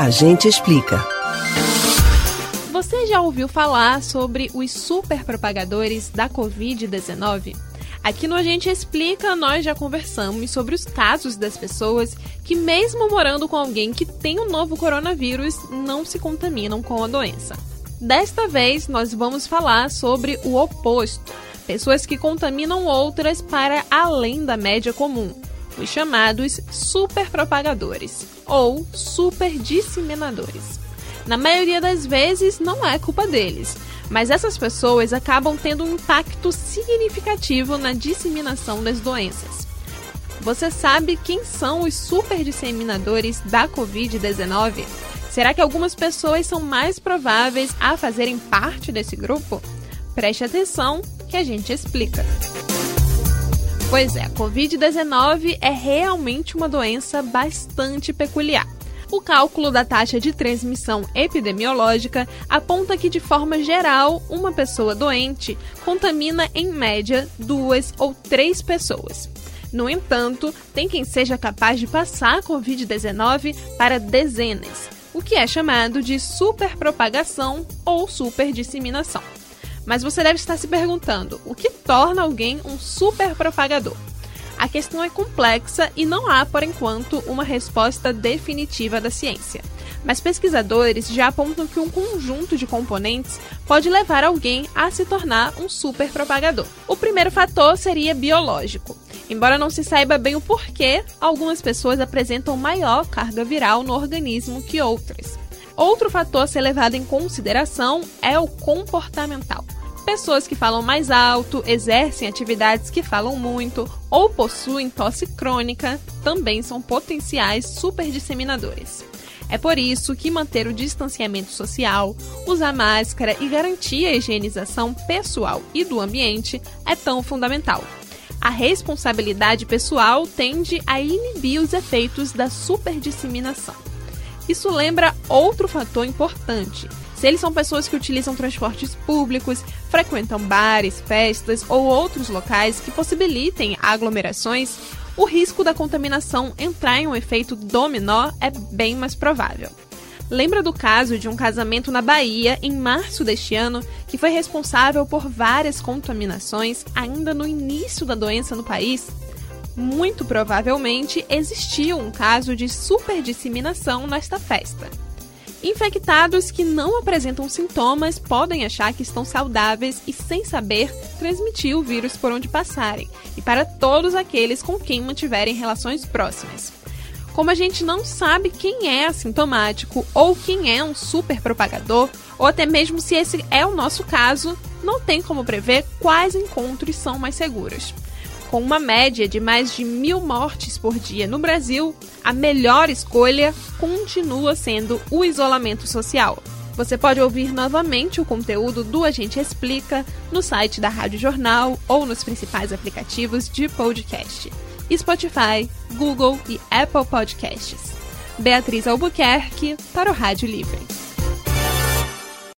A gente explica. Você já ouviu falar sobre os superpropagadores da Covid-19? Aqui no A Gente Explica, nós já conversamos sobre os casos das pessoas que, mesmo morando com alguém que tem o novo coronavírus, não se contaminam com a doença. Desta vez, nós vamos falar sobre o oposto: pessoas que contaminam outras para além da média comum, os chamados superpropagadores ou superdisseminadores. Na maioria das vezes, não é culpa deles, mas essas pessoas acabam tendo um impacto significativo na disseminação das doenças. Você sabe quem são os superdisseminadores da Covid-19? Será que algumas pessoas são mais prováveis a fazerem parte desse grupo? Preste atenção que a gente explica. Pois é, a Covid-19 é realmente uma doença bastante peculiar. O cálculo da taxa de transmissão epidemiológica aponta que, de forma geral, uma pessoa doente contamina, em média, duas ou três pessoas. No entanto, tem quem seja capaz de passar a Covid-19 para dezenas, o que é chamado de superpropagação ou superdisseminação. Mas você deve estar se perguntando: o que torna alguém um superpropagador? A questão é complexa e não há, por enquanto, uma resposta definitiva da ciência. Mas pesquisadores já apontam que um conjunto de componentes pode levar alguém a se tornar um superpropagador. O primeiro fator seria biológico. Embora não se saiba bem o porquê, algumas pessoas apresentam maior carga viral no organismo que outras. Outro fator a ser levado em consideração é o comportamental. Pessoas que falam mais alto, exercem atividades que falam muito ou possuem tosse crônica também são potenciais superdisseminadores. É por isso que manter o distanciamento social, usar máscara e garantir a higienização pessoal e do ambiente é tão fundamental. A responsabilidade pessoal tende a inibir os efeitos da superdisseminação. Isso lembra outro fator importante, se eles são pessoas que utilizam transportes públicos, frequentam bares, festas ou outros locais que possibilitem aglomerações, o risco da contaminação entrar em um efeito dominó é bem mais provável. Lembra do caso de um casamento na Bahia em março deste ano que foi responsável por várias contaminações ainda no início da doença no país? Muito provavelmente existiu um caso de superdisseminação nesta festa. Infectados que não apresentam sintomas podem achar que estão saudáveis e, sem saber, transmitir o vírus por onde passarem, e para todos aqueles com quem mantiverem relações próximas. Como a gente não sabe quem é assintomático ou quem é um super propagador, ou até mesmo se esse é o nosso caso, não tem como prever quais encontros são mais seguros. Com uma média de mais de mil mortes por dia no Brasil, a melhor escolha continua sendo o isolamento social. Você pode ouvir novamente o conteúdo do Agente Explica no site da Rádio Jornal ou nos principais aplicativos de podcast: Spotify, Google e Apple Podcasts. Beatriz Albuquerque para o Rádio Livre.